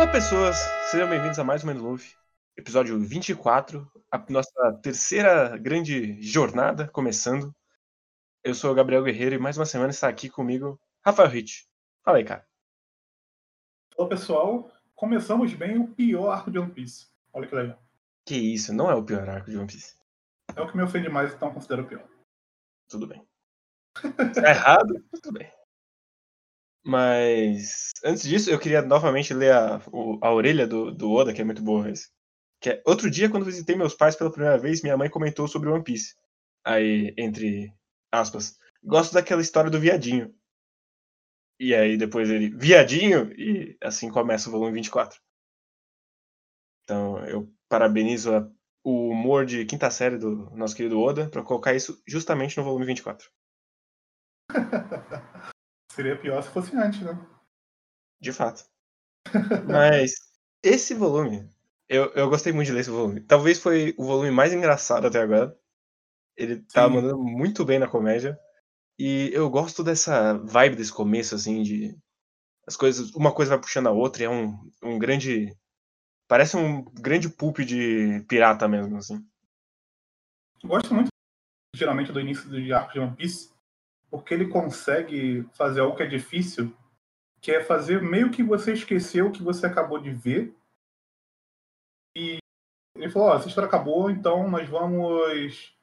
Olá, pessoas! Sejam bem-vindos a mais um Luffy, episódio 24, a nossa terceira grande jornada começando. Eu sou o Gabriel Guerreiro e mais uma semana está aqui comigo Rafael Rich. Fala aí, cara. Olá, pessoal. Começamos bem o pior arco de One Piece. Olha que legal. Que isso, não é o pior arco de One Piece. É o que me ofende mais, então considero o pior. Tudo bem. Tá errado, tudo bem. Mas antes disso, eu queria novamente ler a, a orelha do, do Oda, que é muito boa. Esse. Que é, outro dia, quando visitei meus pais pela primeira vez, minha mãe comentou sobre One Piece. Aí, entre aspas, gosto daquela história do viadinho. E aí depois ele, viadinho, e assim começa o volume 24. Então eu parabenizo a- o humor de quinta série do nosso querido Oda pra colocar isso justamente no volume 24. Seria pior se fosse antes, né? De fato. Mas esse volume, eu, eu gostei muito de ler esse volume. Talvez foi o volume mais engraçado até agora. Ele tá Sim. mandando muito bem na comédia. E eu gosto dessa vibe desse começo, assim, de. As coisas. Uma coisa vai puxando a outra e é um, um grande. Parece um grande pulp de pirata mesmo, assim. Eu gosto muito, geralmente, do início do arco de One Piece, porque ele consegue fazer algo que é difícil, que é fazer meio que você esqueceu o que você acabou de ver. E ele falou, ó, essa história acabou, então nós vamos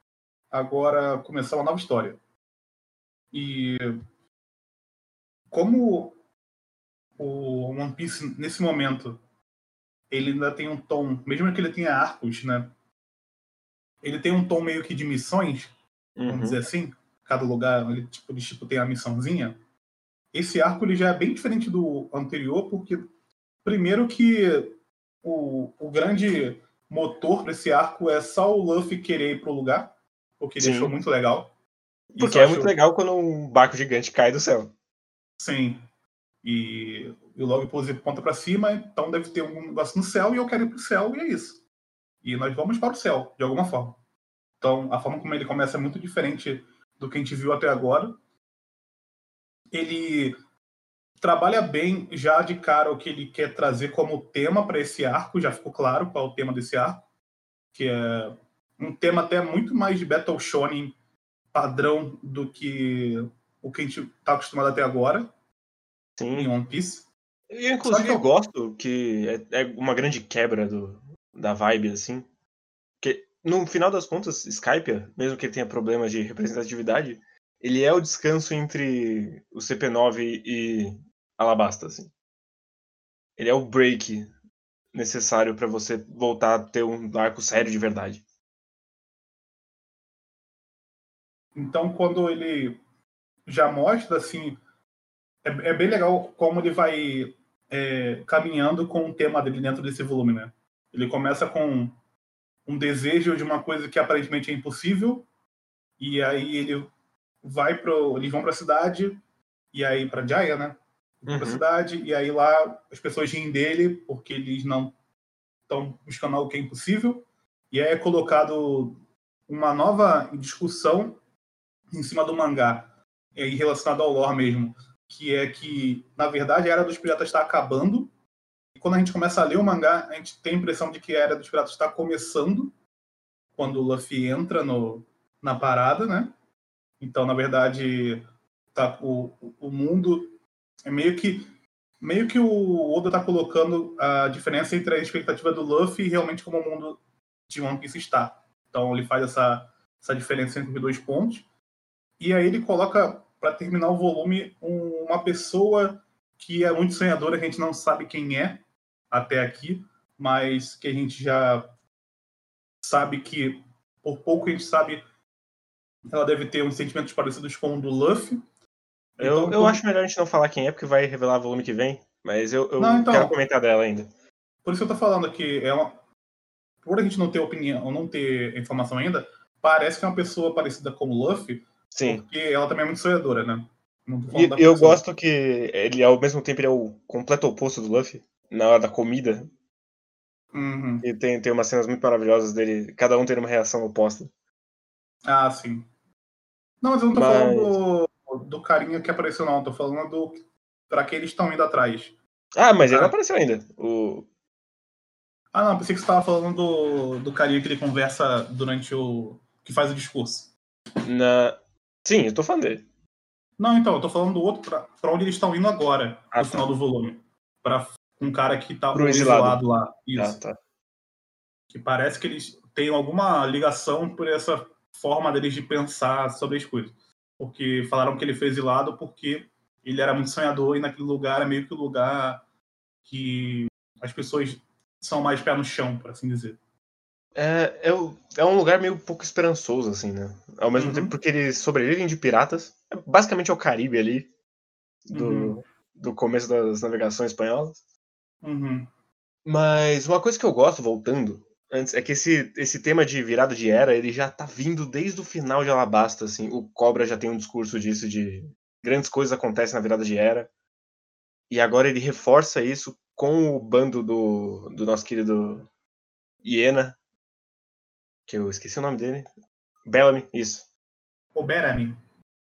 agora começar uma nova história. E como o One Piece, nesse momento, ele ainda tem um tom, mesmo que ele tenha arcos, né? Ele tem um tom meio que de missões, vamos Uhum. dizer assim. Cada lugar, ele, tipo, ele tipo, tem a missãozinha. Esse arco ele já é bem diferente do anterior, porque primeiro que o, o grande motor desse arco é só o Luffy querer ir pro lugar, o que Sim. deixou muito legal. Porque é muito legal quando um barco gigante cai do céu. Sim. E, e logo pôs ponta pra cima, então deve ter um negócio no céu e eu quero ir pro céu e é isso. E nós vamos para o céu, de alguma forma. Então, a forma como ele começa é muito diferente do que a gente viu até agora. Ele trabalha bem já de cara o que ele quer trazer como tema para esse arco, já ficou claro qual é o tema desse arco, que é um tema até muito mais de Battle Shonen padrão do que o que a gente está acostumado até agora Sim. em One Piece. Eu, inclusive, que eu- gosto que é, é uma grande quebra do, da vibe, assim. No final das contas, Skype, mesmo que ele tenha problemas de representatividade, ele é o descanso entre o CP9 e Alabasta, assim. Ele é o break necessário pra você voltar a ter um arco sério de verdade. Então, quando ele já mostra, assim, é, é bem legal como ele vai é, caminhando com o tema dele dentro desse volume, né? Ele começa com um desejo de uma coisa que aparentemente é impossível, e aí ele vai pro, eles vão para a cidade, e aí para Jaya, né? Uhum. cidade, e aí lá as pessoas riem dele porque eles não estão buscando algo que é impossível, e aí é colocado uma nova discussão em cima do mangá, e aí relacionado ao lore mesmo, que é que, na verdade, a Era dos Piratas está acabando, e quando a gente começa a ler o mangá, a gente tem a impressão de que a Era dos Piratas está começando, quando o Luffy entra no, na parada, né? Então, na verdade, tá, o, o mundo é meio que meio que o Oda tá colocando a diferença entre a expectativa do Luffy e realmente como o mundo de One Piece está. Então ele faz essa, essa diferença entre os dois pontos. E aí ele coloca, para terminar o volume, um- uma pessoa que é muito sonhadora, a gente não sabe quem é até aqui, mas que a gente já sabe que, por pouco a gente sabe, ela deve ter uns sentimentos parecidos com o do Luffy. Eu, Então, eu acho melhor a gente não falar quem é, porque vai revelar volume que vem. Mas eu, eu Não, então. quero comentar dela ainda. Por isso que eu tô falando que é uma. Por a gente não ter opinião, ou não ter informação ainda, parece que é uma pessoa parecida com o Luffy, Sim. porque ela também é muito sonhadora, né? E eu pessoa. gosto que ele, ao mesmo tempo, ele é o completo oposto do Luffy. Na hora da comida. Uhum. E tem, tem umas cenas muito maravilhosas dele, cada um tendo uma reação oposta. Ah, sim. Não, mas eu não tô Mas- falando do, do carinha que apareceu, não. Eu tô falando do, pra que eles estão indo atrás. Ah, mas ele não apareceu ainda. O... Ah, não, pensei que você estava falando do, do carinha que ele conversa durante o. que faz o discurso. Na... Sim, eu tô falando dele. Não, então, eu tô falando do outro pra, pra onde eles estão indo agora, Ah, no tá. final do volume. Pra um cara que tá Pro exilado. lá. Isso. Ah, tá. Que parece que eles têm alguma ligação por essa forma deles de pensar sobre as coisas. Porque falaram que ele foi exilado porque ele era muito sonhador e naquele lugar é meio que o lugar que as pessoas são mais pé no chão, por assim dizer. É, é, é um lugar meio pouco esperançoso, assim, né? Ao mesmo Uhum. tempo porque eles sobrevivem de piratas. É basicamente é o Caribe ali. Do, Uhum. do começo das navegações espanholas. Uhum. Mas uma coisa que eu gosto, voltando, antes, é que esse, esse tema de virada de era, ele já tá vindo desde o final de Alabasta, assim. O Cobra já tem um discurso disso, de grandes coisas acontecem na virada de era. E agora ele reforça isso com o bando do, do nosso querido Iena, que eu esqueci o nome dele. Bellamy, isso. O Berami.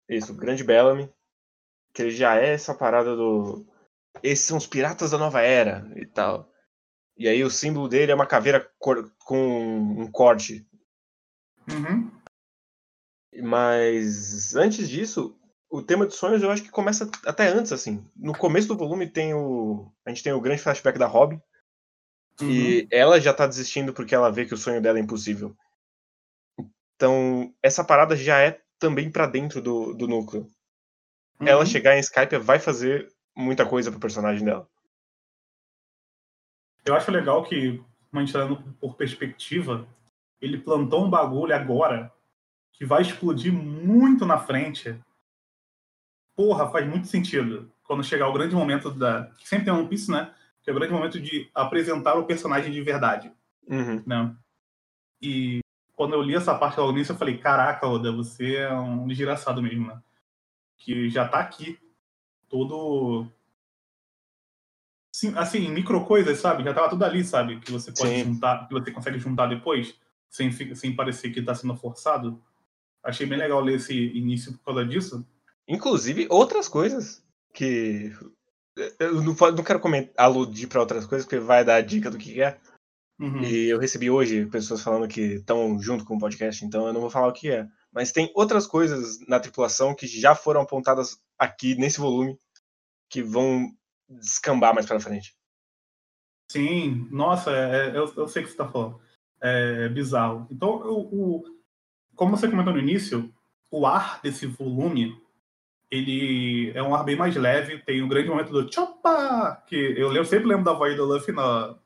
Isso, o grande Bellamy. Que ele já é essa parada do. Esses são os piratas da nova era e tal. E aí o símbolo dele é uma caveira cor- com um corte. Uhum. Mas antes disso, o tema de sonhos eu acho que começa até antes, assim. No começo do volume tem o. A gente tem o grande flashback da Robin. Uhum. E ela já tá desistindo porque ela vê que o sonho dela é impossível. Então, essa parada já é também pra dentro do, do núcleo. Uhum. Ela chegar em Skype vai fazer muita coisa pro personagem dela. Eu acho legal que, como a gente tá dando por perspectiva, ele plantou um bagulho agora que vai explodir muito na frente. Porra, faz muito sentido. Quando chegar o grande momento da. Sempre tem um One Piece, né? Que é o grande momento de apresentar o personagem de verdade. Uhum. Né? E quando eu li essa parte logo nisso, eu falei: caraca, Oda, você é um desgraçado mesmo, né? Que já tá aqui. Todo. Sim, assim, micro coisas, sabe? Já tava tudo ali, sabe? Que você pode Sim. juntar, que você consegue juntar depois, sem, sem parecer que tá sendo forçado. Achei bem legal ler esse início por causa disso. Inclusive, outras coisas que. Eu não, não quero comentar, aludir pra outras coisas, porque vai dar a dica do que é. Uhum. E eu recebi hoje pessoas falando que estão junto com o podcast, então eu não vou falar o que é. Mas tem outras coisas na tripulação que já foram apontadas aqui nesse volume que vão descambar mais pra frente. Sim, nossa, é- é- eu, eu sei o que você tá falando. É bizarro. Então, o, o- como você comentou no início, o ar desse volume, ele é um ar bem mais leve, tem um grande momento do Choppa, que eu, lembro- sempre lembro da voz do Luffy no,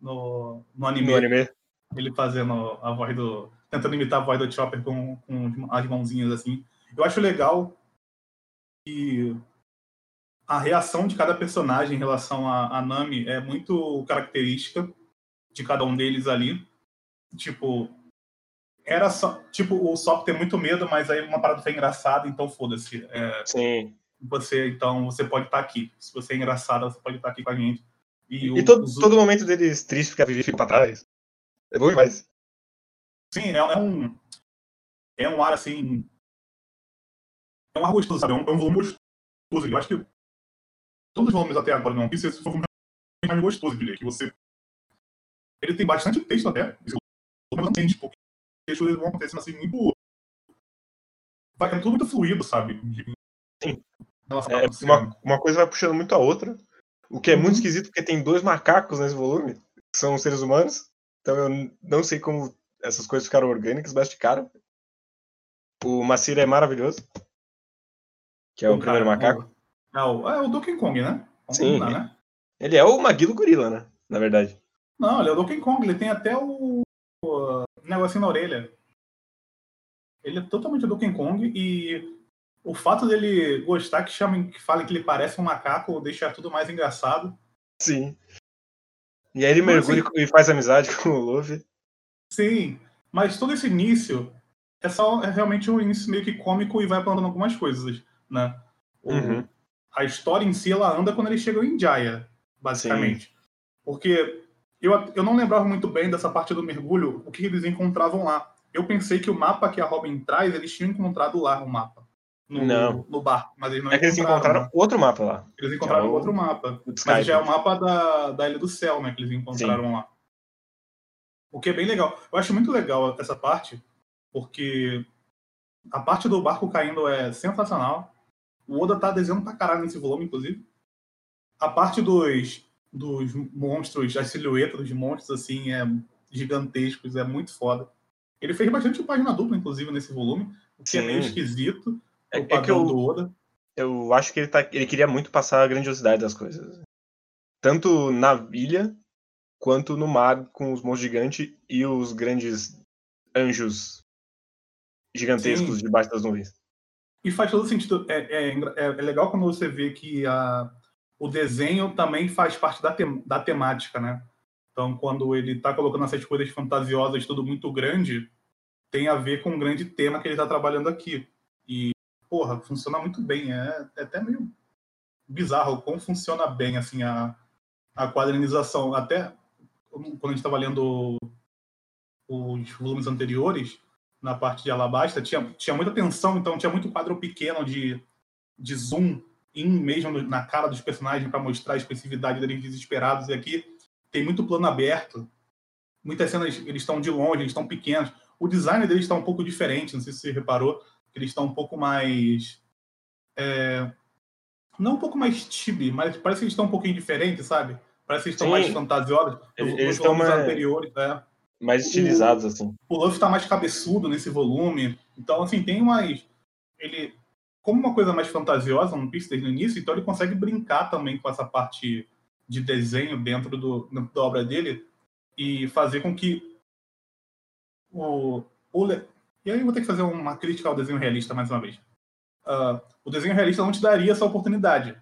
no, no anime, No anime. ele fazendo a voz do... tentando imitar a voz do Chopper com, com as mãozinhas assim. Eu acho legal que a reação de cada personagem em relação a, a Nami é muito característica de cada um deles ali. Tipo, era só. Tipo, o Sop tem muito medo, mas aí uma parada foi engraçada, então foda-se. É, Sim. você, então, você pode estar aqui. Se você é engraçada, você pode estar aqui com a gente. E, o- E todo, os- todo momento deles triste porque a Vivi fica pra trás. É bom demais. Sim, é, é um. É um ar assim. É um ar gostoso, sabe? É um, é um volume gostoso. Eu acho que todos os volumes até agora One Piece, esse foi o mais gostoso de ler. Que você. Ele tem bastante texto até. Esse volume não tem, tipo, os textos vão acontecendo assim muito. Vai é tudo muito fluido, sabe? Sim. É, uma, acontecendo. uma coisa vai puxando muito a outra. O que é muito Uhum. esquisito porque tem dois macacos nesse volume, que são seres humanos. Então eu não sei como essas coisas ficaram orgânicas, mas ficaram. O Macira é maravilhoso. Que é o, primeiro macaco. É o, é o Donkey Kong, né? Vamos Sim. combinar, né? Ele é o Maguilo Gorila, né? Na verdade. Não, ele é o Donkey Kong, ele tem até o, o negocinho na orelha. Ele é totalmente Donkey Kong e o fato dele gostar que chamem, que falem que ele parece um macaco deixa tudo mais engraçado. Sim. E aí ele Mas, mergulha e faz amizade com o Luffy. Sim, mas todo esse início é só é realmente um início meio que cômico e vai plantando algumas coisas, né? O- Uhum. A história em si ela anda quando eles chegam em Jaya, basicamente. Porque eu, eu não lembrava muito bem dessa parte do mergulho, o que eles encontravam lá. Eu pensei que o mapa que a Robin traz, eles tinham encontrado lá o mapa. no, Não. no barco, mas eles não É que eles encontraram né? outro mapa lá. Eles encontraram é o- outro mapa. Mas já é o mapa da, da Ilha do Céu, né? Que eles encontraram lá. O que é bem legal. Eu acho muito legal essa parte, porque a parte do barco caindo é sensacional. O Oda tá desenhando pra caralho nesse volume, inclusive. A parte dos, dos monstros, as silhuetas dos monstros, assim, é gigantescos, é muito foda. Ele fez bastante página dupla, inclusive, nesse volume, o que é meio Sim. esquisito. É, o é que padrão eu, do Oda. eu acho que ele, tá, ele queria muito passar a grandiosidade das coisas. Tanto na ilha, quanto no mar, com os monstros gigantes e os grandes anjos gigantescos Sim. debaixo das nuvens. E faz todo sentido. É, é, é- é legal quando você vê que a, o desenho também faz parte da, tem- da temática, né? Então, quando ele tá colocando essas coisas fantasiosas, tudo muito grande, tem a ver com o grande tema que ele tá trabalhando aqui. E, porra, funciona muito bem. É, é até meio bizarro como funciona bem, assim, a, a quadrinização. Até quando a gente estava lendo os volumes anteriores, na parte de Alabasta, tinha, tinha muita tensão, então tinha muito quadro pequeno de, de zoom in mesmo na cara dos personagens para mostrar a expressividade deles desesperados. E aqui tem muito plano aberto. Muitas cenas eles estão de longe, eles estão pequenos. O design deles está um pouco diferente, não sei se você reparou, que eles estão um pouco mais. é, não um pouco mais chibi, mas parece que eles estão um pouquinho diferentes, sabe? Parece que eles estão Sim. mais fantasiosos. Eles- Nos eles estão mais- anteriores, é Mais estilizados, assim. o Luffy tá mais cabeçudo nesse volume. Então, assim, tem umas. Ele. Como uma coisa mais fantasiosa no Piece desde o início, então ele consegue brincar também com essa parte de desenho dentro do, dentro da obra dele e fazer com que o. o le- e aí eu vou ter que fazer uma crítica ao desenho realista mais uma vez. Ah, o desenho realista não te daria essa oportunidade.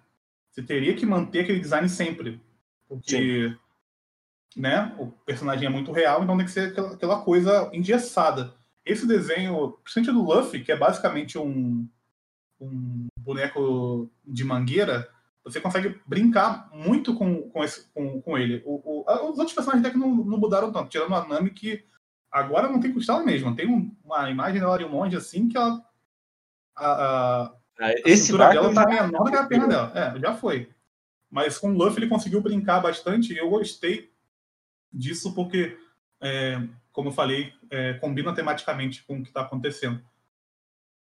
Você teria que manter aquele design sempre. Porque né? O personagem é muito real, então tem que ser aquela, aquela coisa engessada. Esse desenho, principalmente do Luffy, que é basicamente um, um boneco de mangueira, você consegue brincar muito com, com, esse, com, com ele. O, o- a- os outros personagens até que não, não mudaram tanto, tirando a Nami, que agora não tem costela mesmo. Tem um- uma imagem dela de um monge assim que ela. A, a, Ah, a Esse barco dela tá menor do que a perna dela. É, já foi. Mas com o Luffy ele conseguiu brincar bastante e eu gostei disso porque, é, como eu falei, é, combina tematicamente com o que está acontecendo.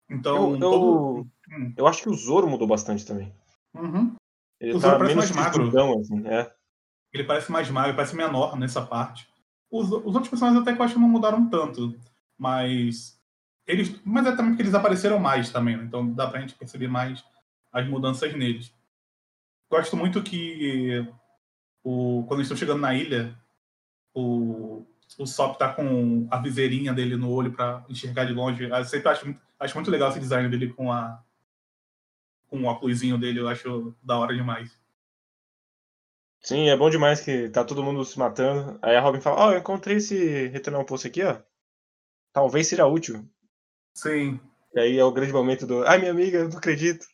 Então, Eu, eu, todo... Hum. eu acho que o Zoro mudou bastante também. Uhum. Ele O tá Zoro parece menos mais magro. assim. É. ele parece mais magro, parece menor nessa parte. Os, os outros personagens até que eu acho que não mudaram tanto, mas eles, mas é também porque eles apareceram mais também, né? então dá pra gente perceber mais as mudanças neles. Gosto muito que o, quando eles estão chegando na ilha, o, o Sop tá com a viseirinha dele no olho pra enxergar de longe. Eu sempre acho, muito- acho muito legal esse design dele com a com o óculosinho dele, eu acho da hora demais. Sim, é bom demais que tá todo mundo se matando. Aí a Robin fala, ó, eu encontrei esse retornar um poço aqui, ó. Talvez seja útil. Sim, E aí é o grande momento do, ai minha amiga, eu não acredito.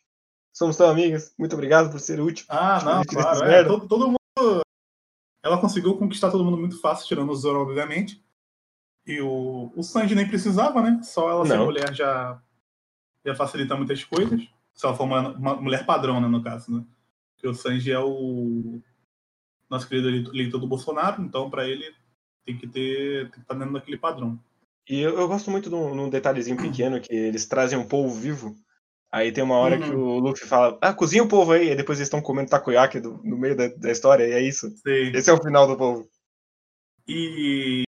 Somos tão amigas, muito obrigado por ser útil. Ah, Tipo, não, claro. é, todo, todo mundo. Ela conseguiu conquistar todo mundo muito fácil, tirando o Zoro, obviamente. E o, o Sanji nem precisava, né? Só ela ser mulher já, já facilita muitas coisas. Se ela for uma, uma mulher padrão, né, no caso, né? Porque o Sanji é o nosso querido eleitor- do Bolsonaro, então pra ele tem que ter. tem que estar dentro daquele padrão. E eu, eu gosto muito de um, num detalhezinho pequeno que eles trazem um polvo vivo. Aí tem uma hora que Uhum. o Luffy fala, ah, cozinha o polvo aí. E depois eles estão comendo takoyaki do- no meio da, da história, e é isso. Sei. Esse é o final do polvo. E,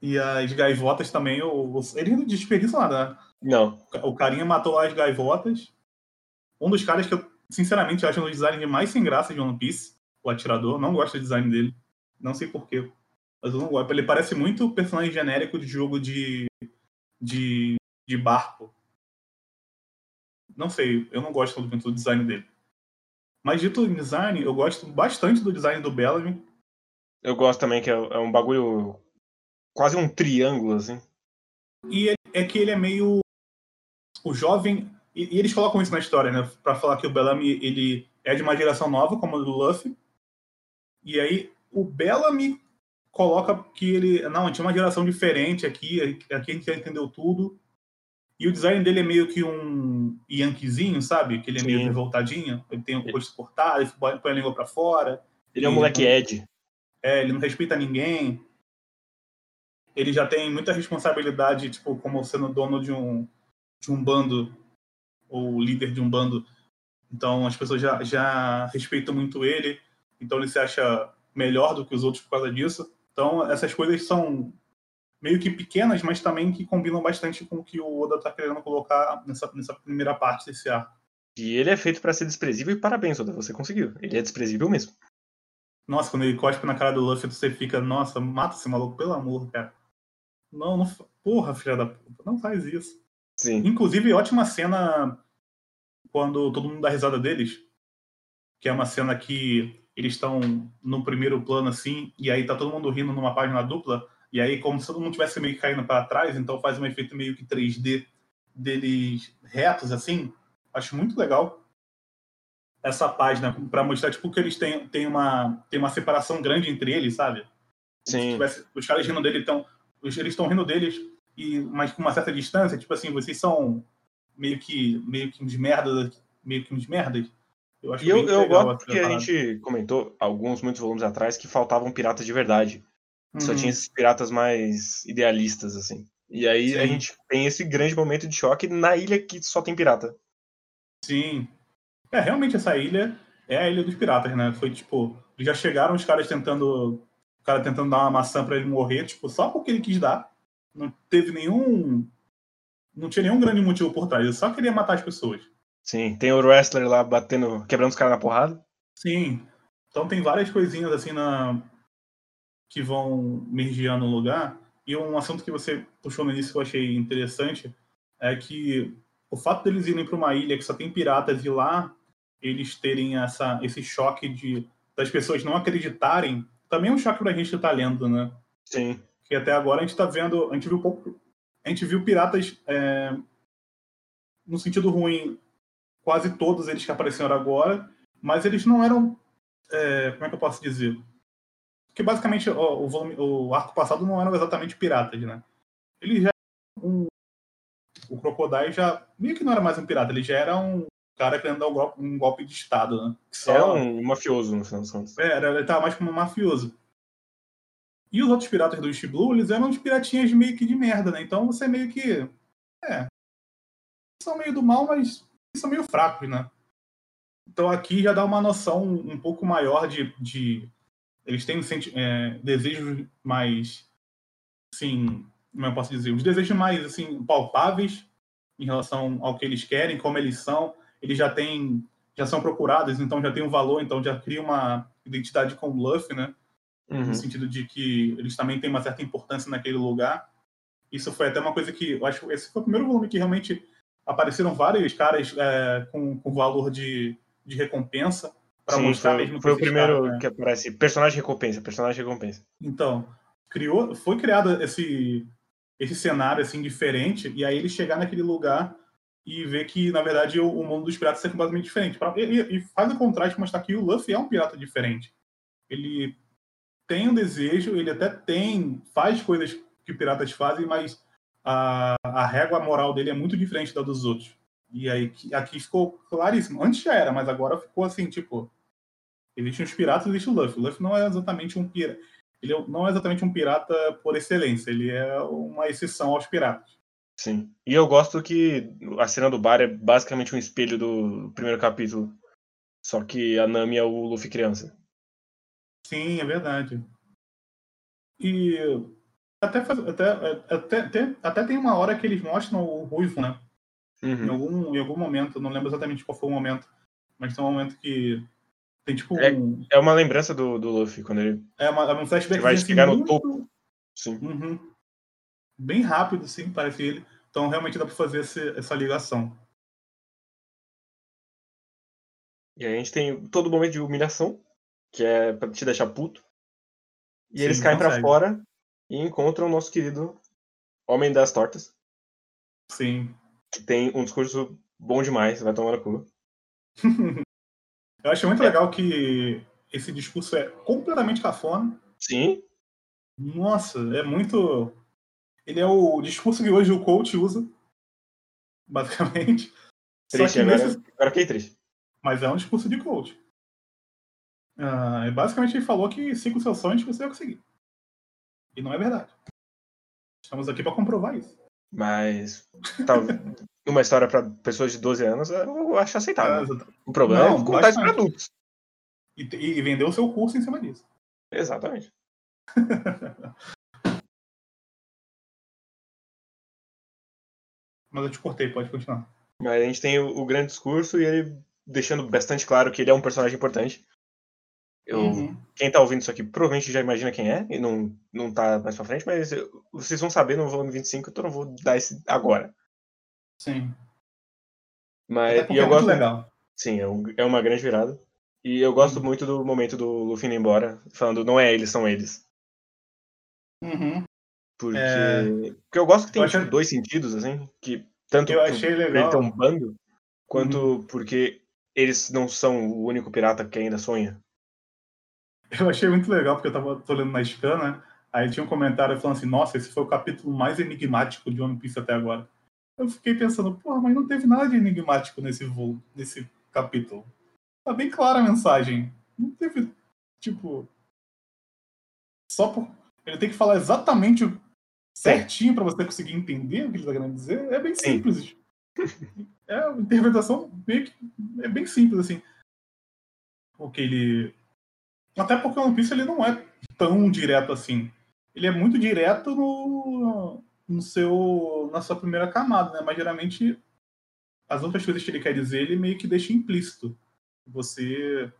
e as gaivotas também, o, o, ele não desperdiça nada, né? Não. O carinha matou as gaivotas. Um dos caras que eu, sinceramente, acho um dos designs mais sem graça de One Piece, o atirador. Não gosto do design dele. Não sei porquê. Mas eu não gosto. Ele parece muito personagem genérico de jogo de, de, de barco. Não sei, eu não gosto muito do design dele. Mas dito em design, eu gosto bastante do design do Bellamy. Eu gosto também que é, é um bagulho quase um triângulo, assim. E é- é que ele é meio o jovem e, e eles colocam isso na história, né, Pra falar que o Bellamy ele é de uma geração nova, como o do Luffy. E aí o Bellamy coloca que ele não tinha uma geração diferente aqui, aqui a gente já entendeu tudo. E o design dele é meio que um Yankeezinho, sabe? Que ele é Sim. meio revoltadinho. Ele tem o rosto cortado, ele põe a língua pra fora. Ele é um moleque Ed. É, ele não respeita ninguém. Ele já tem muita responsabilidade, tipo, como sendo dono de um, de um bando, ou líder de um bando. Então as pessoas já, já respeitam muito ele. Então ele se acha melhor do que os outros por causa disso. Então essas coisas são meio que pequenas, mas também que combinam bastante com o que o Oda tá querendo colocar nessa, nessa primeira parte desse arco. E ele é feito pra ser desprezível e parabéns, Oda, você conseguiu. Ele é desprezível mesmo. Nossa, quando ele cospe na cara do Luffy, você fica, nossa, mata esse maluco, pelo amor, cara. Não, não. Porra, filha da puta, não faz isso. Sim. Inclusive, ótima cena quando todo mundo dá risada deles. Que é uma cena que eles estão no primeiro plano, assim, e aí tá todo mundo rindo numa página dupla, e aí, como se todo mundo tivesse meio que caindo para trás, então faz um efeito meio que 3D deles retos, assim. Acho muito legal essa página para mostrar tipo que eles têm, têm uma tem uma separação grande entre eles, sabe? Sim. tivesse- os caras rindo dele estão eles estão rindo deles e mas com uma certa distância, tipo assim, vocês são meio que meio que uns merdas, meio que uns merdas. Eu acho E eu, eu gosto que a gente comentou, alguns, muitos volumes atrás, que faltavam piratas de verdade. Só Uhum. tinha esses piratas mais idealistas, assim. E aí a Sim. gente tem esse grande momento de choque na ilha que só tem pirata. Sim. É, realmente essa ilha é a ilha dos piratas, né? Foi tipo, já chegaram os caras tentando. O cara tentando dar uma maçã pra ele morrer, tipo, só porque ele quis dar. Não teve nenhum. Não tinha nenhum grande motivo por trás. Ele só queria matar as pessoas. Sim, tem o wrestler lá batendo, quebrando os caras na porrada. Sim. Então tem várias coisinhas assim na. Que vão mergear no lugar. E um assunto que você puxou no início que eu achei interessante é que o fato deles irem para uma ilha que só tem piratas e lá eles terem essa, esse choque de das pessoas não acreditarem, também é um choque pra gente que tá lendo, né? Sim. que até agora a gente tá vendo, a gente viu pouco, a gente viu piratas é, no sentido ruim, quase todos eles que apareceram agora, mas eles não eram, é, como é que eu posso dizer? Porque basicamente ó, o, volume- o arco passado não eram exatamente piratas, né? Ele já um, o Crocodile já meio que não era mais um pirata, ele já era um cara querendo dar um golpe, um golpe de estado, né? Que É um mafioso, no final das contas. é, era, ele tava mais como um mafioso. E os outros piratas do East Blue, eles eram uns piratinhas meio que de merda, né? Então você meio que. É. São meio do mal, mas são meio fracos, né? Então aqui já dá uma noção um pouco maior de. de eles têm é, desejos mais. Assim. Como eu posso dizer? Os desejos mais assim, palpáveis em relação ao que eles querem, como eles são. Eles já têm. Já são procurados, então já tem um valor, então já cria uma identidade com o Luffy, né? Uhum. no sentido de que eles também têm uma certa importância naquele lugar. Isso foi até uma coisa que eu acho esse foi o primeiro volume que realmente apareceram vários caras é, com, com valor de, de recompensa para Sim, mostrar foi, mesmo foi o primeiro caras, né? que aparece. Personagem recompensa, personagem recompensa. Então, criou, foi criado esse esse cenário assim diferente e aí ele chegar naquele lugar e ver que na verdade o, o mundo dos piratas é completamente diferente. Pra- e, e- e faz o contraste mostrar que o Luffy é um pirata diferente. Ele tem um desejo, ele até tem faz coisas que piratas fazem, mas a, a régua moral dele é muito diferente da dos outros. E aí aqui ficou claríssimo. Antes já era, mas agora ficou assim, tipo, existem os piratas, existe o Luffy. O Luffy não é exatamente um pirata. Ele é- não é exatamente um pirata por excelência, ele é uma exceção aos piratas. Sim. E eu gosto que a cena do bar é basicamente um espelho do primeiro capítulo. Só que a Nami é o Luffy criança. Sim, é verdade. E até, faz- até, até, até, até tem uma hora que eles mostram o Ruivo, né? Em Uhum. algum, em algum momento, não lembro exatamente qual foi o momento, mas tem um momento que tem tipo É- um, É uma lembrança do, do Luffy, quando ele é uma, é um flashback vai assim, chegar no muito- topo. Sim. Uhum. bem rápido, sim, parece ele. Então realmente dá pra fazer esse- essa ligação. E aí a gente tem todo momento de humilhação, que é pra te deixar puto. E Sim, eles caem pra consegue. fora e encontram o nosso querido Homem das Tortas, Sim. Que tem um discurso bom demais, vai tomar no cu. Eu acho muito legal que esse discurso é completamente cafona. Sim, Nossa, é muito. Ele é o discurso que hoje o coach usa. basicamente. Triste agora. Nesse... Agora fiquei triste. Mas é um discurso de coach. Uh, basicamente ele falou que siga os seus sonhos você vai conseguir. E não é verdade. Estamos aqui para comprovar isso. Mas tá, uma história para pessoas de 12 anos eu acho aceitável. É, o problema não, é contar isso para adultos. E, e vender o seu curso em cima disso. Exatamente. Mas eu te cortei, pode continuar. Mas a gente tem o, o, grande discurso e ele deixando bastante claro que ele é um personagem importante. Eu, uhum. Quem tá ouvindo isso aqui provavelmente já imagina quem é e não, não tá mais pra frente, mas eu, vocês vão saber no volume 25, então eu não vou dar esse agora. Sim. Mas e eu é gosto. Legal. Sim, é, um, é uma grande virada. E eu gosto uhum. muito do momento do Luffy indo embora, falando não é eles, são eles. Uhum. Porque, é... porque eu gosto que tem eu tipo, dois sentidos, assim, que tanto eu achei legal. ele ter um bando, quanto uhum. porque eles não são o único pirata que ainda sonha. Eu achei muito legal, porque eu tava tô lendo na scan, né? Aí tinha um comentário falando assim, nossa, esse foi o capítulo mais enigmático de One Piece até agora. Eu fiquei pensando, porra, mas não teve nada de enigmático nesse voo, nesse capítulo. Tá bem clara a mensagem. Não teve, tipo. Só por. Ele tem que falar exatamente certinho para você conseguir entender o que ele tá querendo dizer. É bem simples. É uma interpretação meio que. É bem simples, assim. Porque ele. Até porque o One Piece ele não é tão direto assim. Ele é muito direto no, no seu, na sua primeira camada, né? Mas geralmente as outras coisas que ele quer dizer ele meio que deixa implícito você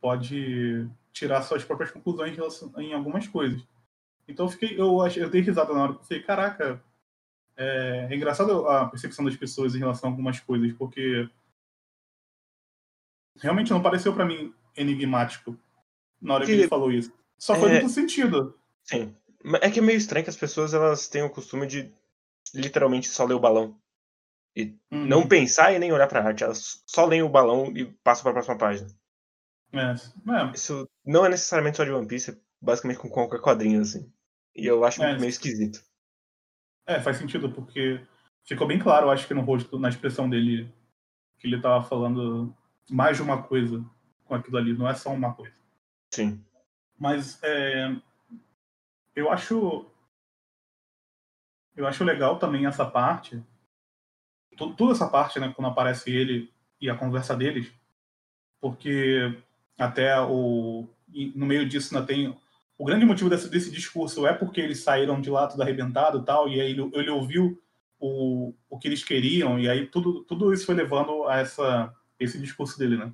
pode tirar suas próprias conclusões em, relação, em algumas coisas. Então eu fiquei, eu, eu dei risada na hora, eu falei, caraca, é, é engraçado a percepção das pessoas em relação a algumas coisas, porque realmente não pareceu para mim enigmático na hora que, que ele falou isso. Só foi é... muito sentido. Sim. É que é meio estranho que as pessoas elas têm o costume de literalmente só ler o balão. E uhum. não pensar e nem olhar pra arte. Elas só leem o balão e passam pra próxima página. É, é. Isso não é necessariamente só de One Piece, é basicamente com qualquer quadrinho, assim. E eu acho é. meio esquisito. É, faz sentido, porque ficou bem claro, acho que no rosto, na expressão dele, que ele tava falando mais de uma coisa com aquilo ali, não é só uma coisa. Sim. Mas é, eu acho. Eu acho legal também essa parte toda essa parte, né, quando aparece ele e a conversa deles, porque até o no meio disso ainda tem o grande motivo desse, desse discurso é porque eles saíram de lá tudo arrebentado e tal, e aí ele, ele ouviu o, o que eles queriam, e aí tudo, tudo isso foi levando a essa, esse discurso dele, né?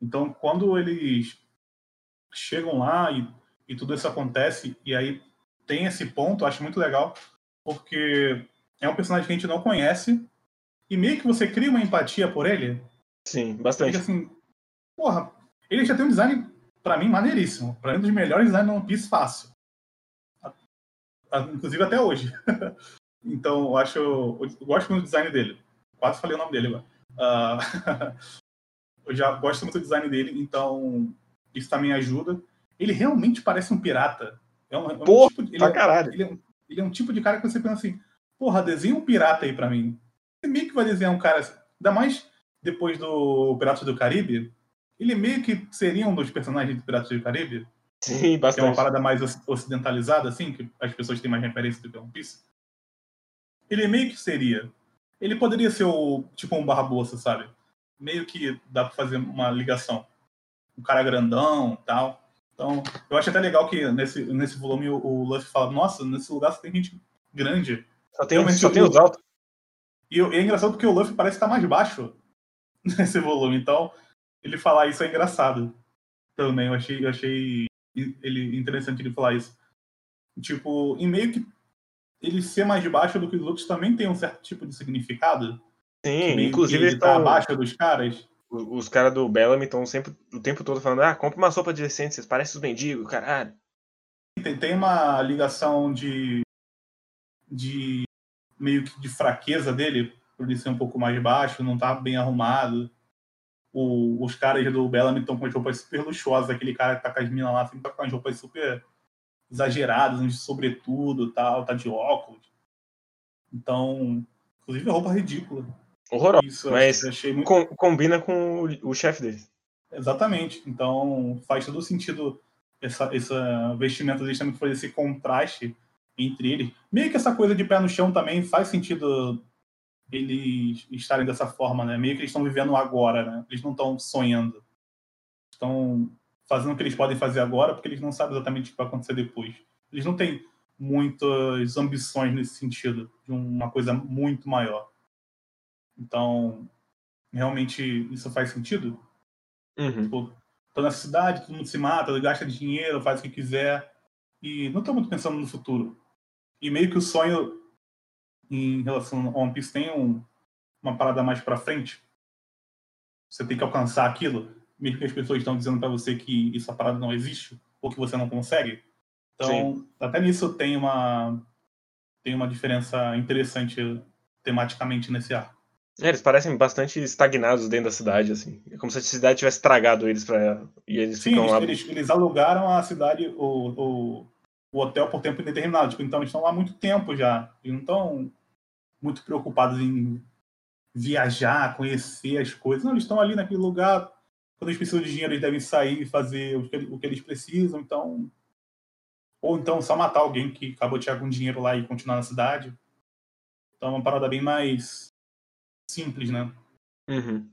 Então, quando eles chegam lá e, e tudo isso acontece, e aí tem esse ponto, acho muito legal, porque é um personagem que a gente não conhece, e meio que você cria uma empatia por ele. Sim, bastante. assim, porra, ele já tem um design, para mim, maneiríssimo. Pra mim, um dos melhores designs do One Piece fácil. Inclusive até hoje. então, eu acho. Eu gosto muito do design dele. Quase falei o nome dele agora. Uh, eu já gosto muito do design dele, então isso também ajuda. Ele realmente parece um pirata. É um, é um porra, tipo, ele, pra caralho. Ele é, ele é um tipo de cara que você pensa assim, porra, desenha um pirata aí pra mim meio que vai desenhar um cara, ainda mais depois do Piratas do Caribe, ele meio que seria um dos personagens do Piratas do Caribe. Sim, bastante. Que é uma parada mais ocidentalizada, assim, que as pessoas têm mais referência do que One Piece. Ele meio que seria. Ele poderia ser o tipo um Barbosa, sabe? Meio que dá pra fazer uma ligação. Um cara grandão tal. Então, eu acho até legal que nesse, nesse volume o, o Luffy fala: Nossa, nesse lugar só tem gente grande. Só tem, só tem os altos. E, e é engraçado porque o Luffy parece estar mais baixo nesse volume. Então, ele falar isso é engraçado também. Eu achei, eu achei ele interessante ele falar isso. Tipo, em meio que ele ser mais baixo do que os outros também tem um certo tipo de significado. Sim, inclusive ele tá abaixo dos caras. Os, caras do Bellamy estão sempre o tempo todo falando: ah, compra uma sopa de vocês parecem os mendigos, caralho. Tem, tem uma ligação de, de meio que de fraqueza dele, por ele ser um pouco mais baixo, não tá bem arrumado. O, os caras do Bellamy estão com as roupas super luxuosas, aquele cara que tá com as minas lá, sempre tá com as roupas super exageradas, de sobretudo tal, tá de óculos. Então, Inclusive roupa ridícula. Horrorosa. Isso, Mas achei muito. com- combina com o, o chefe dele. Exatamente. Então faz todo sentido essa, essa vestimenta deles também fazer esse contraste entre eles. Meio que essa coisa de pé no chão também faz sentido eles estarem dessa forma, né? Meio que eles estão vivendo agora, né? Eles não estão sonhando. Estão fazendo o que eles podem fazer agora porque eles não sabem exatamente o que vai acontecer depois. Eles não têm muitas ambições nesse sentido, de uma coisa muito maior. Então, realmente isso faz sentido? Uhum. Tipo, tô nessa cidade, todo mundo se mata, gasta dinheiro, faz o que quiser. E não tô muito pensando no futuro. E meio que o sonho em relação ao One Piece tem um- uma parada mais pra frente. Você tem que alcançar aquilo, mesmo que as pessoas estão dizendo pra você que essa parada não existe, ou que você não consegue. Então, até nisso tem uma, tem uma diferença interessante tematicamente nesse arco. É, eles parecem bastante estagnados dentro da cidade, assim. É como se a cidade tivesse tragado eles pra. E eles Sim, ficam eles, lá. eles, eles alugaram a cidade, o, o, o hotel por tempo indeterminado. Tipo, então eles estão lá há muito tempo já. Eles não estão muito preocupados em viajar, conhecer as coisas. Não, eles estão ali naquele lugar. Quando eles precisam de dinheiro, eles devem sair e fazer o que, o que eles precisam. Então. Ou então só matar alguém que acabou de chegar com dinheiro lá e continuar na cidade. Então é uma parada bem mais simples, né? Uhum.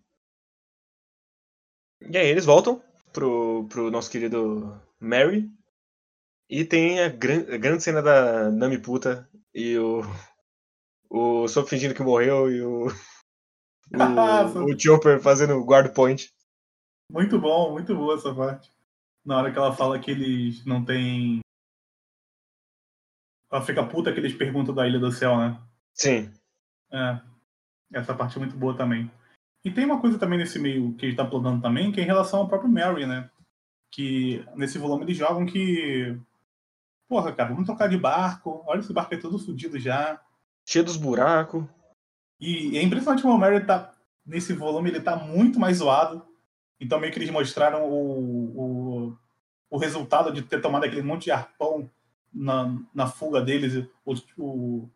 E aí eles voltam pro, pro nosso querido Mary. E tem a, gran, a grande cena da Nami puta e o. O Sop fingindo que morreu e o. O, o Chopper fazendo guard point. Muito bom, muito boa essa parte. Na hora que ela fala que eles não têm. Ela fica puta que eles perguntam da Ilha do Céu, né? Sim. É. Essa parte é muito boa também. E tem uma coisa também nesse meio que ele tá plantando também, que é em relação ao próprio Mary, né? Que nesse volume eles jogam que. Porra, cara, vamos trocar de barco. Olha esse barco é todo fodido já. Cheio dos buracos. E é impressionante como o Mary tá. Nesse volume ele tá muito mais zoado. Então meio que eles mostraram o, o, o resultado de ter tomado aquele monte de arpão na, na fuga deles. O, o,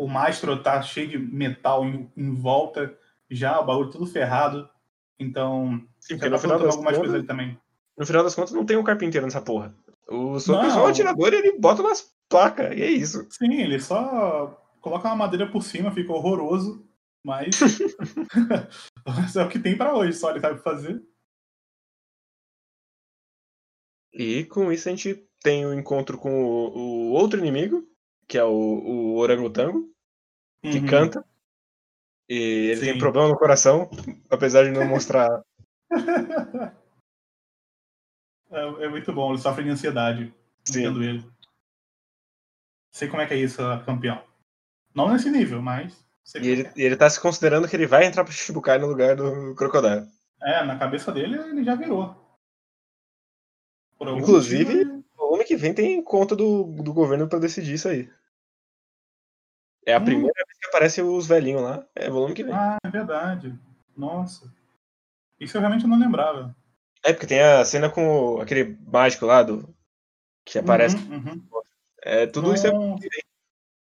o mastro tá cheio de metal em, em volta, já o bagulho tudo ferrado. Então, Sim, já tá no final, plantando das algumas coisas ali contas, também. no final das contas não tem um carpinteiro nessa porra. O é Não. só um atirador e ele bota umas placas. E é isso. Sim, ele só coloca uma madeira por cima, fica horroroso, mas, mas é o que tem pra hoje, só ele sabe fazer. E com isso a gente tem o encontro com o, o outro inimigo, que é o, o orangotango, que Uhum. canta. E ele tem Sim. problema no coração, apesar de não mostrar. É, é muito bom, ele sofre de ansiedade. Sim. Entendo ele. Sei como é que é isso, campeão. Não nesse nível, mas. E ele, é e ele tá se considerando que ele vai entrar pro Shichibukai no lugar do Crocodile. é. Na cabeça dele ele já virou. Inclusive- motivo, O ano que vem tem conta do, do governo pra decidir isso aí. É a Hum. primeira vez que aparece os velhinhos lá. É volume que vem. Ah, é verdade. Nossa. Isso eu realmente não lembrava. É, porque tem a cena com aquele mágico lá do. Que aparece. Uhum, uhum. É, tudo isso é.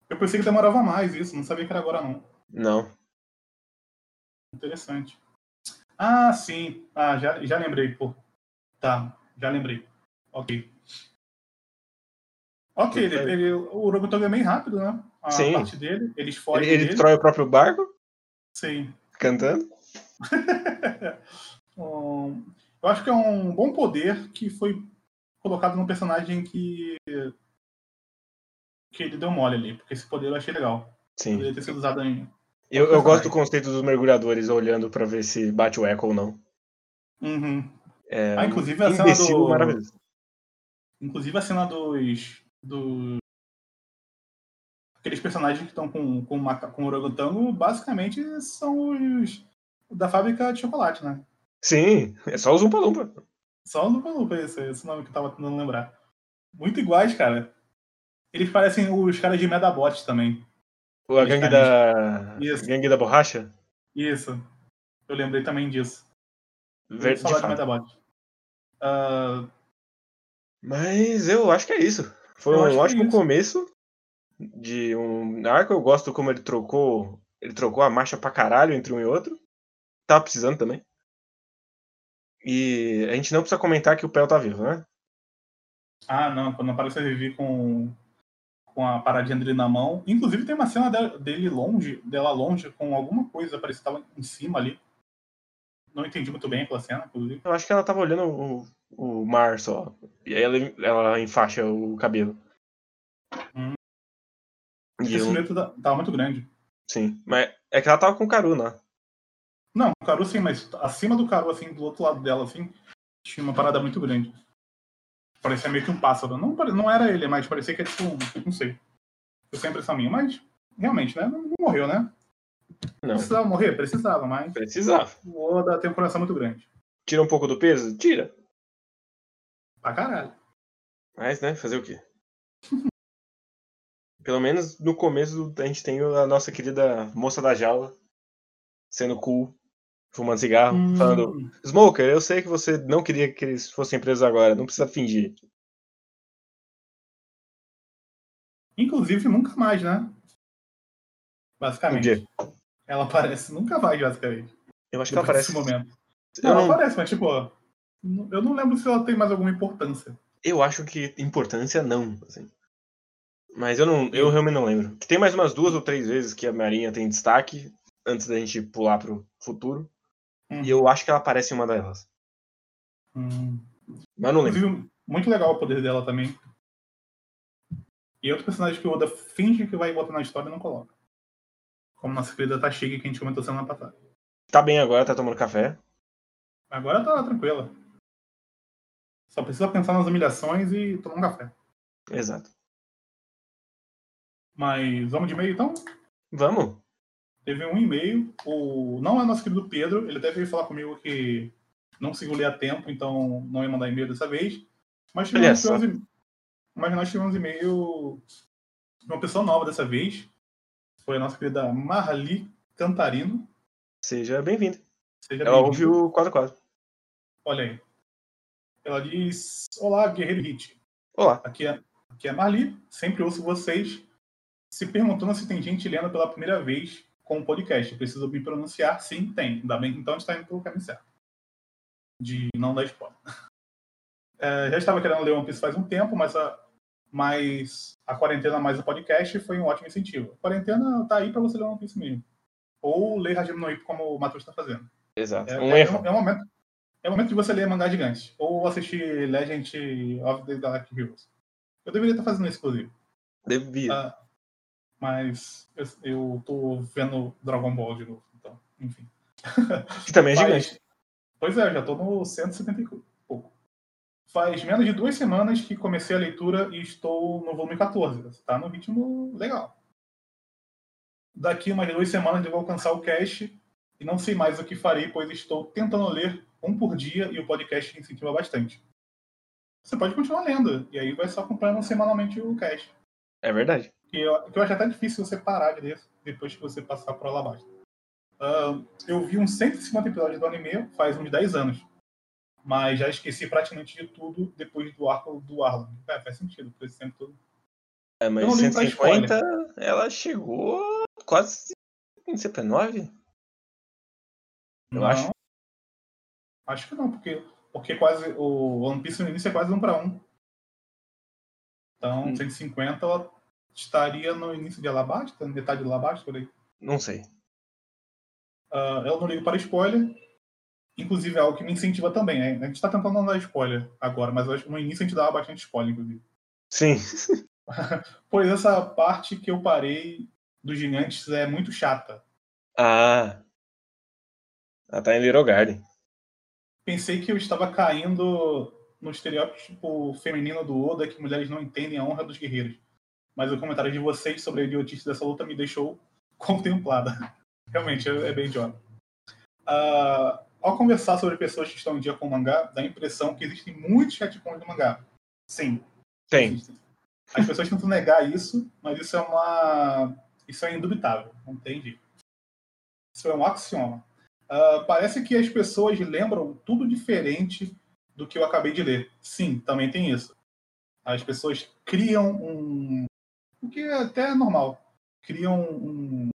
Eu pensei que demorava mais isso, não sabia que era agora não. Não. Interessante. Ah, sim. Ah, já, já lembrei, pô. Tá, já lembrei. Ok. Ok, ele, ele, o Robotoga é bem rápido, né? A Sim. parte dele. Eles Ele, fogem ele destrói o próprio barco, Sim. cantando. Um, eu acho que é um bom poder que foi colocado num personagem que que ele deu mole ali, porque esse poder eu achei legal. Sim. Poderia ter sido usado em. Eu, eu gosto do conceito dos mergulhadores olhando pra ver se bate o eco ou não. Uhum. É Ah, inclusive a cena do- maravilhoso. Inclusive a cena dos. dos aqueles personagens que estão com, com, uma, com o orangotango, basicamente são os da fábrica de chocolate, né? Sim, é só os Umpa Lumpa. Só no Lupa esse, esse nome que eu tava tentando lembrar. Muito iguais, cara. Eles parecem os caras de Medabot também. A Os gangue da. Isso. Gangue da borracha? Isso. Eu lembrei também disso. Ver, de de. Medabot. Ah, Mas eu acho que é isso. Foi Eu um é ótimo isso. começo de um arco. Eu gosto como ele trocou Ele trocou a marcha pra caralho entre um e outro. Tava precisando também. E a gente não precisa comentar que o Pel tá vivo, né? Ah, não. Quando aparece a Vivi com, com a paradinha dele na mão. Inclusive tem uma cena dele longe, dela longe, com alguma coisa, parece que tava em cima ali. Não entendi muito bem aquela cena, inclusive. Eu acho que ela tava olhando o, o mar só. E aí ela, ela enfaixa o cabelo. Hum. E Esse eu, silhueta tá- tava muito grande. sim. Mas é que ela tava com o Caru, né? Não, o Caru sim, mas acima do Caru, assim, do outro lado dela, assim, tinha uma parada muito grande. Parecia meio que um pássaro. Não, não era ele, mas parecia que é tipo, um- não sei. Eu sempre essa minha, mas realmente, né? Não, não morreu, né? Não. Precisava morrer? Precisava, mas Precisava. o Oda tem um coração muito grande. Tira um pouco do peso? Tira. Pra caralho. Mas, né, fazer o quê? Pelo menos no começo a gente tem a nossa querida moça da jaula sendo cool, fumando cigarro, Hum, falando: Smoker, eu sei que você não queria que eles fossem presos agora, não precisa fingir. Inclusive, nunca mais, né? Um Basicamente. dia. Ela aparece nunca mais, basicamente. Eu acho que ela Depois parece. desse momento. Não, ela não- aparece, mas tipo, eu não lembro se ela tem mais alguma importância. eu acho que importância não. assim. Mas eu não, eu realmente não lembro. Que tem mais umas duas ou três vezes que a Marinha tem destaque antes da gente pular pro futuro. Hum. E eu acho que ela aparece em uma delas. Hum. Mas não lembro. Inclusive, muito legal o poder dela também. E outro personagem que o Oda finge que vai botar na história e não coloca. Como nossa querida Tashigi, que a gente comentou semana passada. Tá bem agora, tá tomando café. Agora tá tranquila. Só precisa pensar nas humilhações e tomar um café. Exato. Mas vamos de e-mail então? Vamos? Teve um e-mail, o não é nosso querido Pedro, ele até veio falar comigo que não conseguiu ler a tempo, então não ia mandar e-mail dessa vez. Mas Olha nós tivemos, mas nós tivemos e-mail de uma pessoa nova dessa vez. Foi a nossa querida Marli Cantarino. Seja bem-vindo. Seja Ela bem-vinda. ouve o quadro quadro. Olha aí. Ela diz: Olá, Guerreiro Hit. Olá. Aqui é, aqui é Marli, sempre ouço vocês. Se perguntando se tem gente lendo pela primeira vez com o podcast. Preciso me pronunciar? Sim, tem. Ainda bem, então a gente está indo pelo caminho certo. De não dar spoiler. É, já estava querendo ler One Piece faz um tempo, mas a, mas a quarentena mais o podcast foi um ótimo incentivo. A quarentena tá aí para você ler One Piece mesmo. Ou ler Hajime no como o Matheus está fazendo. Exato. É, um é- erro. é um momento, é o momento de você ler mangá gigante. Ou assistir Legend of the Galactic Heroes. Eu deveria estar fazendo isso, inclusive. Devia. Ah, mas eu, tô vendo Dragon Ball de novo. Então, enfim. que também é Faz- gigante. Pois é, já tô no 170 e pouco. Faz menos de duas semanas que comecei a leitura e estou no volume 14. Tá no ritmo legal. Daqui umas duas semanas eu vou alcançar o cast e não sei mais o que farei, pois estou tentando ler um por dia e o podcast incentiva bastante. Você pode continuar lendo, e aí vai só acompanhando semanalmente o cast. É verdade. Que eu, que eu acho até difícil você parar de ler depois que você passar por abaixo. Ah, eu vi uns 150 episódios do anime faz uns 10 anos. Mas já esqueci praticamente de tudo depois do arco do Arlong. É, faz sentido, por esse tempo todo. É, mas Eu não ligo pra 150, ela chegou quase em CP9? Eu não, acho. Acho que não, porque, porque quase o One Piece no início é quase um para um. Então, Hum. 150 ela estaria no início de Alabasta, metade de Alabasta, por aí. Não sei. Ah, eu não ligo para spoiler. Inclusive, é algo que me incentiva também. né? A gente está tentando não dar spoiler agora, mas eu acho que no início a gente dava bastante spoiler, inclusive. Sim. Pois essa parte que eu parei dos gigantes é muito chata. Ah. Ela tá em Little Garden. Pensei que eu estava caindo no estereótipo feminino do Oda que mulheres não entendem a honra dos guerreiros. Mas o comentário de vocês sobre a idiotice dessa luta me deixou contemplada. Realmente, é é bem idiota. Ah, ao conversar sobre pessoas que estão em dia com o mangá, dá a impressão que existem muitos retcons do mangá. Sim, Tem. existem. As pessoas tentam negar isso, mas isso é uma. Isso é indubitável, não tem jeito. Isso é um axioma. Ah, parece que as pessoas lembram tudo diferente do que eu acabei de ler. Sim, também tem isso. As pessoas criam um. O que é até normal. Criam um,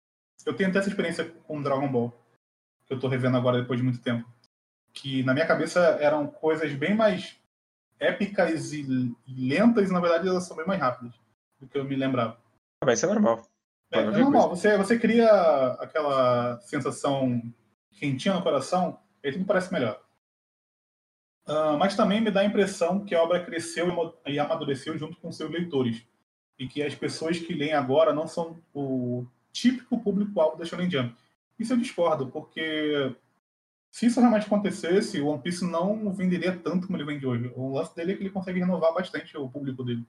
eu tenho até essa experiência com Dragon Ball, que eu tô revendo agora depois de muito tempo. Que na minha cabeça eram coisas bem mais épicas e lentas, e na verdade elas são bem mais rápidas do que eu me lembrava. Mas isso é normal. É, é normal, você, você cria aquela sensação quentinha no coração, e tudo parece melhor. Uh, mas também me dá a impressão que a obra cresceu e amadureceu junto com seus leitores. E que as pessoas que leem agora não são o típico público-alvo da Shonen Jump. Isso eu discordo, porque se isso realmente acontecesse, o One Piece não venderia tanto como ele vende hoje. O lance dele é que ele consegue renovar bastante o público dele.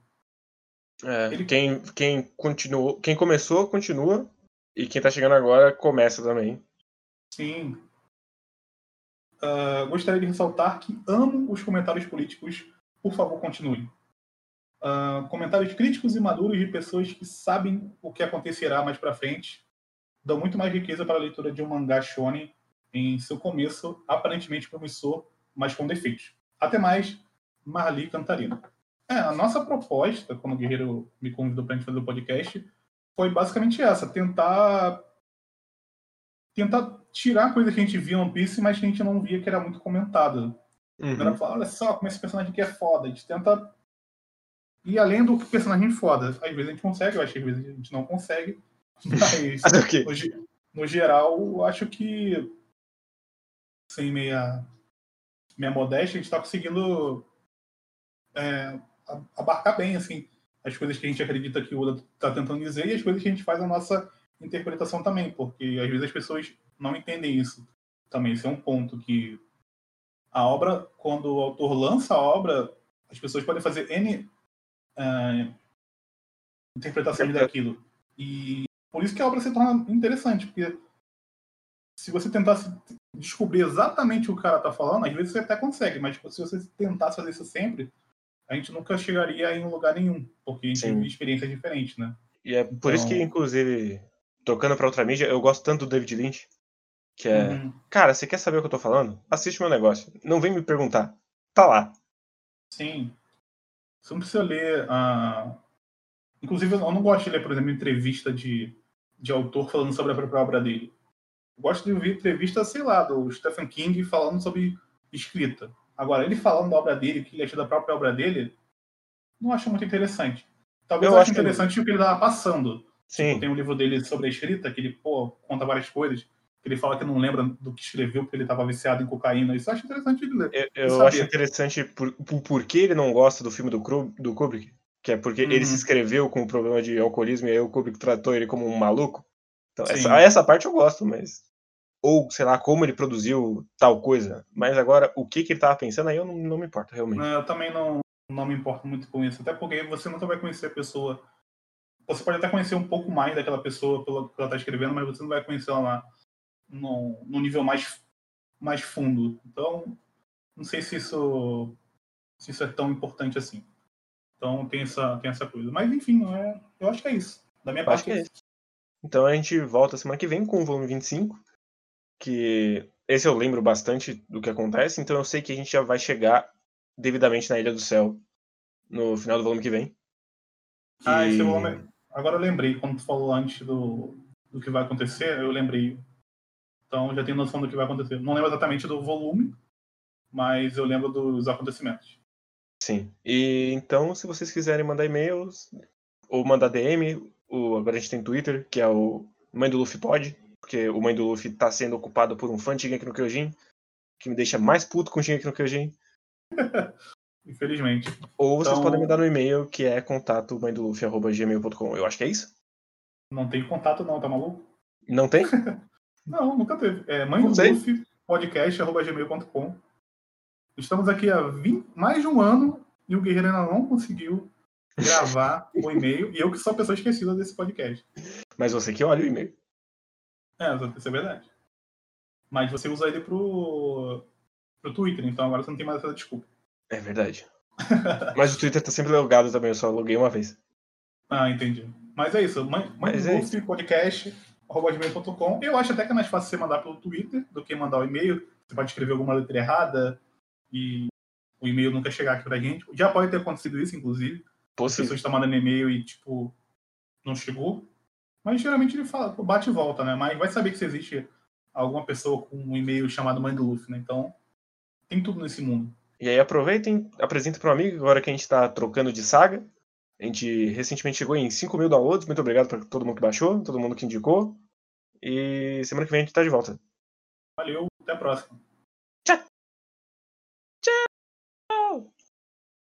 É, ele... quem, quem, continuou, quem começou, continua. E quem tá chegando agora, começa também. Sim. Uh, gostaria de ressaltar que amo os comentários políticos. Por favor, continue. Uh, comentários críticos e maduros de pessoas que sabem o que acontecerá mais para frente dão muito mais riqueza para a leitura de um mangá shonen em seu começo aparentemente promissor, mas com defeitos. Até mais, Marli Cantarina. É, a nossa proposta, quando o Guerreiro me convidou para a gente fazer o podcast, foi basicamente essa: tentar tentar tirar coisa que a gente via no One Piece, mas que a gente não via que era muito comentada. Uhum. Era falar, olha só como esse personagem aqui é foda. A gente tenta ir além do personagem foda. Às vezes a gente consegue, eu acho que às vezes a gente não consegue. Mas no, no, geral, eu acho que sem meia, meia modéstia, a gente está conseguindo é, abarcar bem assim as coisas que a gente acredita que o Oda está tentando dizer e as coisas que a gente faz a nossa interpretação também, porque às vezes as pessoas não entendem isso também. Esse é um ponto que a obra, quando o autor lança a obra, as pessoas podem fazer N uh, interpretações daquilo. E por isso que a obra se torna interessante, porque se você tentasse descobrir exatamente o que o cara está falando, às vezes você até consegue, mas se você tentasse fazer isso sempre, a gente nunca chegaria em um lugar nenhum, porque a gente tem experiências diferentes, né? E é por então... isso que, então inclusive, tocando para outra mídia, eu gosto tanto do David Lynch, que é, uhum. cara, você quer saber o que eu tô falando? Assiste meu negócio. Não vem me perguntar. Tá lá. Sim. Você não precisa ler a. Inclusive, eu não gosto de ler, por exemplo, entrevista de, de autor falando sobre a própria obra dele. Eu gosto de ouvir entrevista, sei lá, do Stephen King falando sobre escrita. Agora, ele falando da obra dele, que ele achou da própria obra dele, não acho muito interessante. Talvez eu, eu ache interessante que... o que ele estava passando. Sim. Tipo, tem um livro dele sobre a escrita, que ele pô, conta várias coisas. Ele fala que não lembra do que escreveu porque ele estava viciado em cocaína. Isso eu acho interessante de ler. Eu, eu acho interessante por, por, por que ele não gosta do filme do, do Kubrick. Que é porque uhum. ele se inscreveu com o problema de alcoolismo e aí o Kubrick tratou ele como um maluco. Então, essa, essa parte eu gosto, mas. Ou, sei lá, como ele produziu tal coisa. Mas agora, o que, que ele estava pensando, aí eu não, não me importo, realmente. eu também não, não me importo muito com isso. Até porque você nunca vai conhecer a pessoa você pode até conhecer um pouco mais daquela pessoa pela que ela está escrevendo, mas você não vai conhecer ela no, no nível mais, mais fundo. Então, não sei se isso, se isso é tão importante assim. Então tem essa, tem essa coisa. Mas enfim, não é, eu acho que é isso. Da minha parte é isso. Então a gente volta semana que vem com o volume 25, que esse eu lembro bastante do que acontece, então eu sei que a gente já vai chegar devidamente na Ilha do Céu no final do volume que vem. Ah, esse volume, Agora eu lembrei, quando tu falou antes do, do que vai acontecer, eu lembrei. Então já tenho noção do que vai acontecer. Não lembro exatamente do volume, mas eu lembro dos acontecimentos. Sim. E então, se vocês quiserem mandar e-mails ou mandar DM, o, agora a gente tem Twitter, que é o Mãe do Luffy Pod, porque o Mãe do Luffy tá sendo ocupado por um fã de Shingeki no Kyojin, que me deixa mais puto com Shingeki no Kyojin. Infelizmente. Ou vocês então... podem me dar no e-mail que é contato. Eu acho que é isso. Não tem contato não, tá maluco? Não tem? não, nunca teve. É mãe podcast.gmail.com. Estamos aqui há 20, mais de um ano e o Guerreiro ainda não conseguiu gravar o e-mail. E eu que sou a pessoa esquecida desse podcast. Mas você que olha o e-mail. É, isso é verdade. Mas você usa ele pro, pro Twitter, então agora você não tem mais essa desculpa. É verdade. Mas o Twitter tá sempre logado também, eu só loguei uma vez. Ah, entendi. Mas é isso. Mãe, Mas é isso. podcast, gmail.com. Eu acho até que é mais fácil você mandar pelo Twitter do que mandar o e-mail. Você pode escrever alguma letra errada e o e-mail nunca chegar aqui pra gente. Já pode ter acontecido isso, inclusive. Possível. As pessoas estão mandando e-mail e, tipo, não chegou. Mas geralmente ele fala, bate e volta, né? Mas vai saber que se existe alguma pessoa com um e-mail chamado Mãe do Luffy, né? Então, tem tudo nesse mundo. E aí aproveitem, apresentem para um amigo, agora que a gente está trocando de saga. A gente recentemente chegou em 5 mil downloads. Muito obrigado para todo mundo que baixou, todo mundo que indicou. E semana que vem a gente está de volta. Valeu, até a próxima.